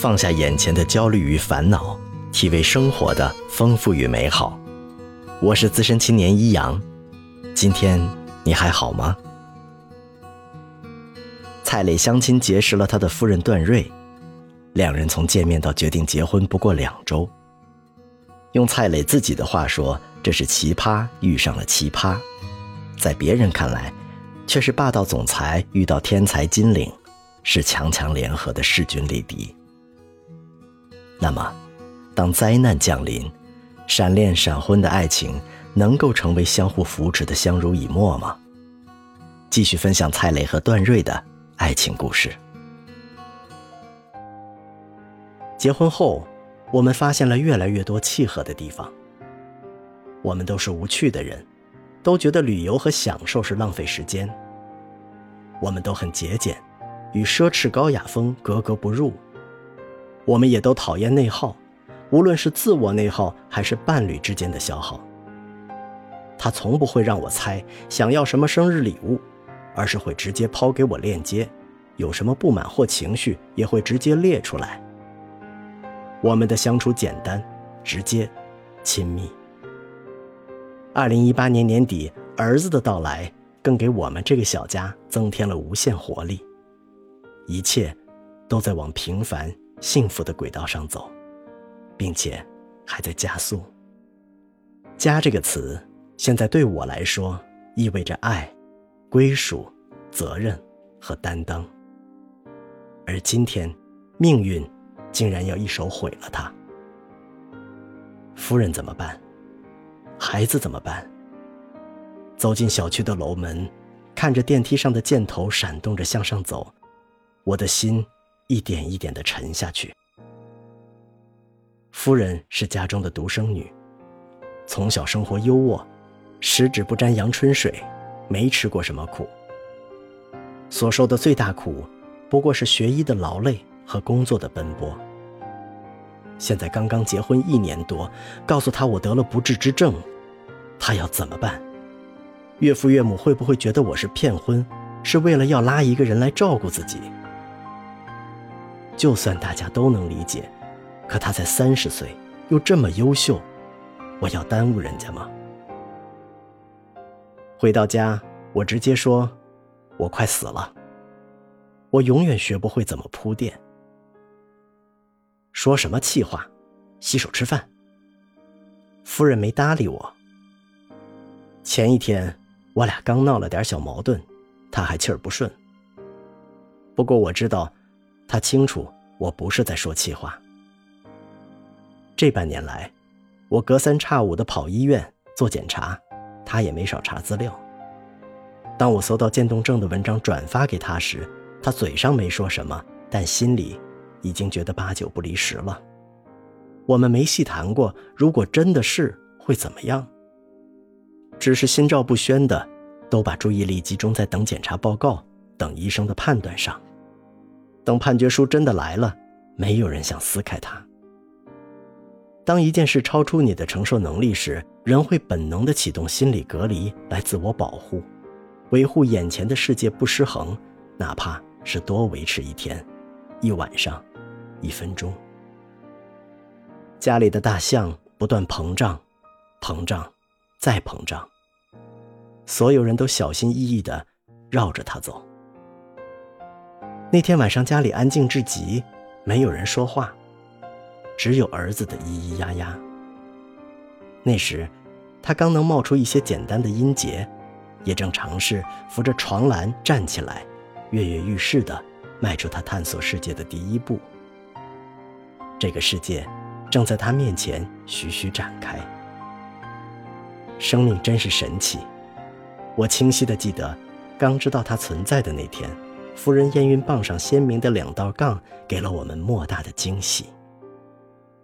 放下眼前的焦虑与烦恼，体味生活的丰富与美好。我是资深青年一阳，今天你还好吗？蔡磊相亲结识了他的夫人段瑞，两人从见面到决定结婚不过两周。用蔡磊自己的话说，这是奇葩遇上了奇葩，在别人看来，却是霸道总裁遇到天才金领，是强强联合的势均力敌。那么，当灾难降临，闪恋闪婚的爱情能够成为相互扶持的相濡以沫吗？继续分享蔡磊和段瑞的爱情故事。结婚后，我们发现了越来越多契合的地方。我们都是无趣的人，都觉得旅游和享受是浪费时间。我们都很节俭，与奢侈高雅风格格不入。我们也都讨厌内耗，无论是自我内耗还是伴侣之间的消耗。他从不会让我猜想要什么生日礼物，而是会直接抛给我链接，有什么不满或情绪也会直接列出来。我们的相处简单、直接、亲密。二零一八年年底，儿子的到来更给我们这个小家增添了无限活力，一切都在往平凡。幸福的轨道上走，并且还在加速。家这个词，现在对我来说意味着爱、归属、责任和担当。而今天，命运竟然要一手毁了它。夫人怎么办？孩子怎么办？走进小区的楼门，看着电梯上的箭头闪动着向上走，我的心。一点一点的沉下去。夫人是家中的独生女，从小生活优渥，十指不沾阳春水，没吃过什么苦。所受的最大苦，不过是学医的劳累和工作的奔波。现在刚刚结婚一年多，告诉她我得了不治之症，她要怎么办？岳父岳母会不会觉得我是骗婚，是为了要拉一个人来照顾自己？就算大家都能理解，可他才三十岁，又这么优秀，我要耽误人家吗？回到家，我直接说：“我快死了。”我永远学不会怎么铺垫。说什么气话？洗手吃饭。夫人没搭理我。前一天我俩刚闹了点小矛盾，她还气儿不顺。不过我知道。他清楚我不是在说气话。这半年来，我隔三差五的跑医院做检查，他也没少查资料。当我搜到渐冻症的文章转发给他时，他嘴上没说什么，但心里已经觉得八九不离十了。我们没细谈过，如果真的是会怎么样？只是心照不宣的，都把注意力集中在等检查报告、等医生的判断上。等判决书真的来了，没有人想撕开它。当一件事超出你的承受能力时，人会本能地启动心理隔离来自我保护，维护眼前的世界不失衡，哪怕是多维持一天、一晚上、一分钟。家里的大象不断膨胀，膨胀，再膨胀。所有人都小心翼翼地绕着它走。那天晚上，家里安静至极，没有人说话，只有儿子的咿咿呀呀。那时，他刚能冒出一些简单的音节，也正尝试扶着床栏站起来，跃跃欲试地迈出他探索世界的第一步。这个世界正在他面前徐徐展开。生命真是神奇，我清晰地记得，刚知道它存在的那天。夫人验孕棒上鲜明的两道杠，给了我们莫大的惊喜。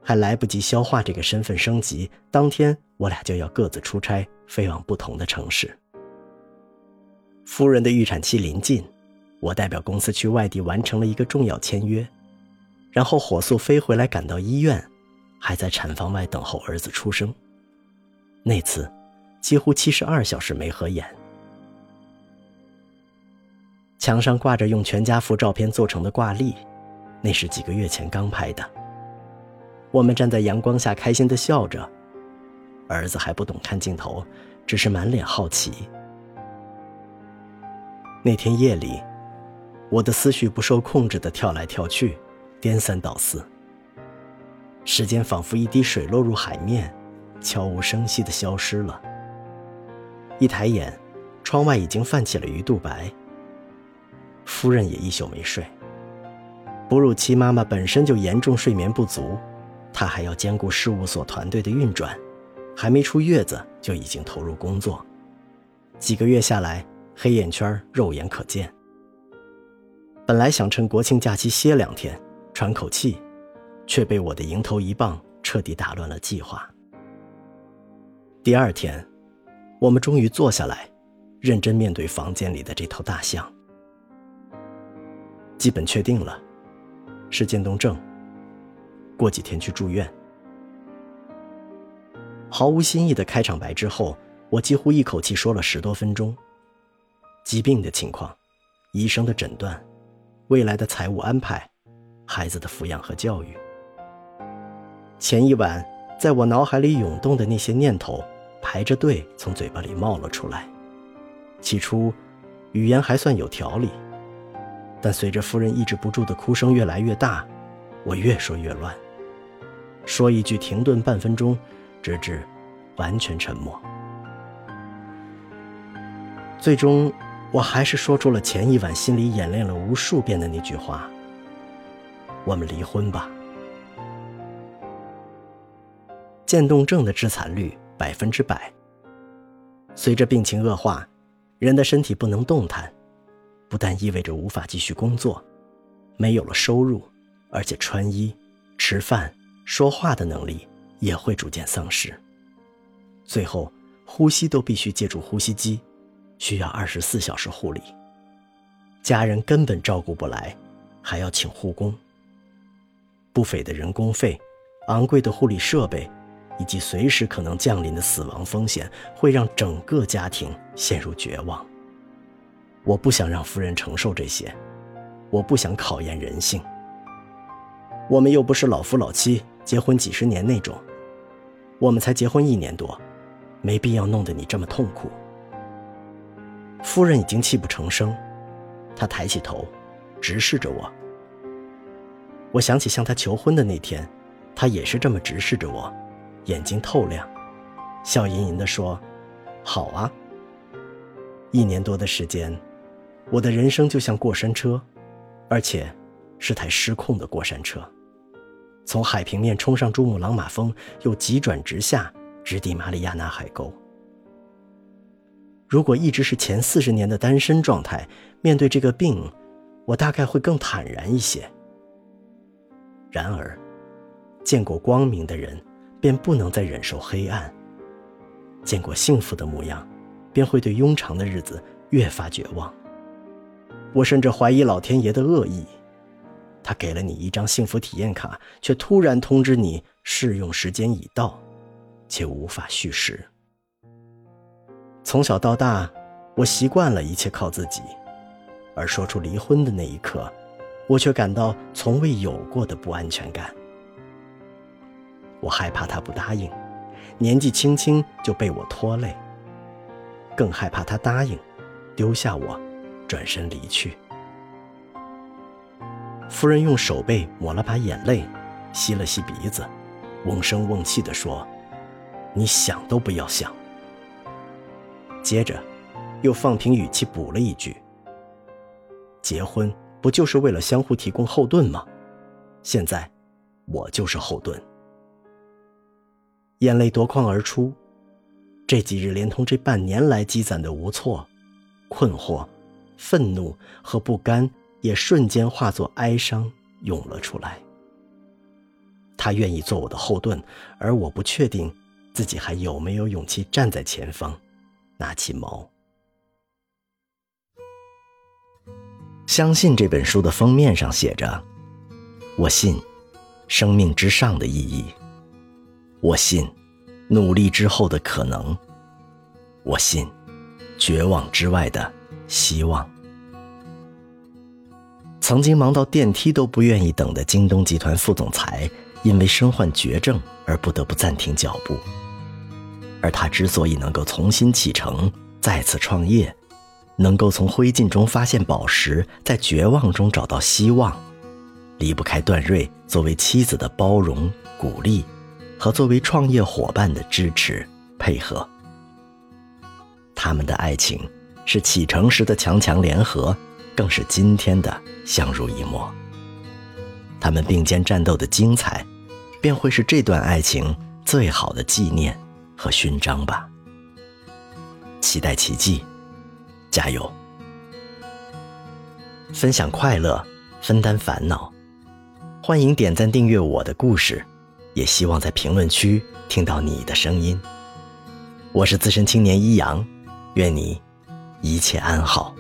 还来不及消化这个身份升级，当天我俩就要各自出差，飞往不同的城市。夫人的预产期临近，我代表公司去外地完成了一个重要签约，然后火速飞回来，赶到医院，还在产房外等候儿子出生。那次，几乎七十二小时没合眼。墙上挂着用全家福照片做成的挂历，那是几个月前刚拍的。我们站在阳光下，开心的笑着。儿子还不懂看镜头，只是满脸好奇。那天夜里，我的思绪不受控制的跳来跳去，颠三倒四。时间仿佛一滴水落入海面，悄无声息的消失了。一抬眼，窗外已经泛起了鱼肚白。夫人也一宿没睡。哺乳期妈妈本身就严重睡眠不足，她还要兼顾事务所团队的运转。还没出月子就已经投入工作，几个月下来，黑眼圈肉眼可见。本来想趁国庆假期歇两天，喘口气，却被我的迎头一棒彻底打乱了计划。第二天，我们终于坐下来，认真面对房间里的这头大象。基本确定了，是渐冻症，过几天去住院。毫无新意的开场白之后，我几乎一口气说了十多分钟。疾病的情况，医生的诊断，未来的财务安排，孩子的抚养和教育。前一晚，在我脑海里涌动的那些念头，排着队从嘴巴里冒了出来。起初，语言还算有条理，但随着夫人抑制不住的哭声越来越大，我越说越乱。说一句停顿半分钟。直至完全沉默。最终，我还是说出了前一晚心里演练了无数遍的那句话：“我们离婚吧。”渐冻症的致残率百分之百。随着病情恶化，人的身体不能动弹，不但意味着无法继续工作，没有了收入，而且穿衣、吃饭、说话的能力。也会逐渐丧失，最后呼吸都必须借助呼吸机，需要二十四小时护理。家人根本照顾不来，还要请护工。不菲的人工费、昂贵的护理设备，以及随时可能降临的死亡风险，会让整个家庭陷入绝望。我不想让夫人承受这些，我不想考验人性。我们又不是老夫老妻。结婚几十年那种，我们才结婚一年多，没必要弄得你这么痛苦。夫人已经泣不成声，她抬起头，直视着我。我想起向她求婚的那天，她也是这么直视着我，眼睛透亮，笑吟吟地说：“好啊。”一年多的时间，我的人生就像过山车，而且是台失控的过山车。从海平面冲上珠穆朗玛峰，又急转直下，直抵马里亚纳海沟。如果一直是前四十年的单身状态，面对这个病，我大概会更坦然一些。然而，见过光明的人，便不能再忍受黑暗；见过幸福的模样，便会对庸长的日子越发绝望。我甚至怀疑老天爷的恶意。他给了你一张幸福体验卡，却突然通知你试用时间已到，且无法续时。从小到大，我习惯了一切靠自己，而说出离婚的那一刻，我却感到从未有过的不安全感。我害怕他不答应，年纪轻轻就被我拖累；更害怕他答应，丢下我，转身离去。夫人用手背抹了把眼泪，吸了吸鼻子，瓮声瓮气地说：“你想都不要想。”接着，又放平语气补了一句：“结婚不就是为了相互提供后盾吗？现在，我就是后盾。”眼泪夺眶而出，这几日连同这半年来积攒的无措、困惑、愤怒和不甘。也瞬间化作哀伤涌了出来。他愿意做我的后盾，而我不确定自己还有没有勇气站在前方，拿起矛。相信这本书的封面上写着：“我信生命之上的意义，我信努力之后的可能，我信绝望之外的希望。”曾经忙到电梯都不愿意等的京东集团副总裁，因为身患绝症而不得不暂停脚步。而他之所以能够重新启程，再次创业，能够从灰烬中发现宝石，在绝望中找到希望，离不开段瑞作为妻子的包容、鼓励，和作为创业伙伴的支持、配合。他们的爱情是启程时的强强联合，更是今天的相濡以沫。他们并肩战斗的精彩，便会是这段爱情最好的纪念和勋章吧。期待奇迹，加油！分享快乐，分担烦恼，欢迎点赞订阅我的故事，也希望在评论区听到你的声音。我是资深青年一阳。愿你一切安好。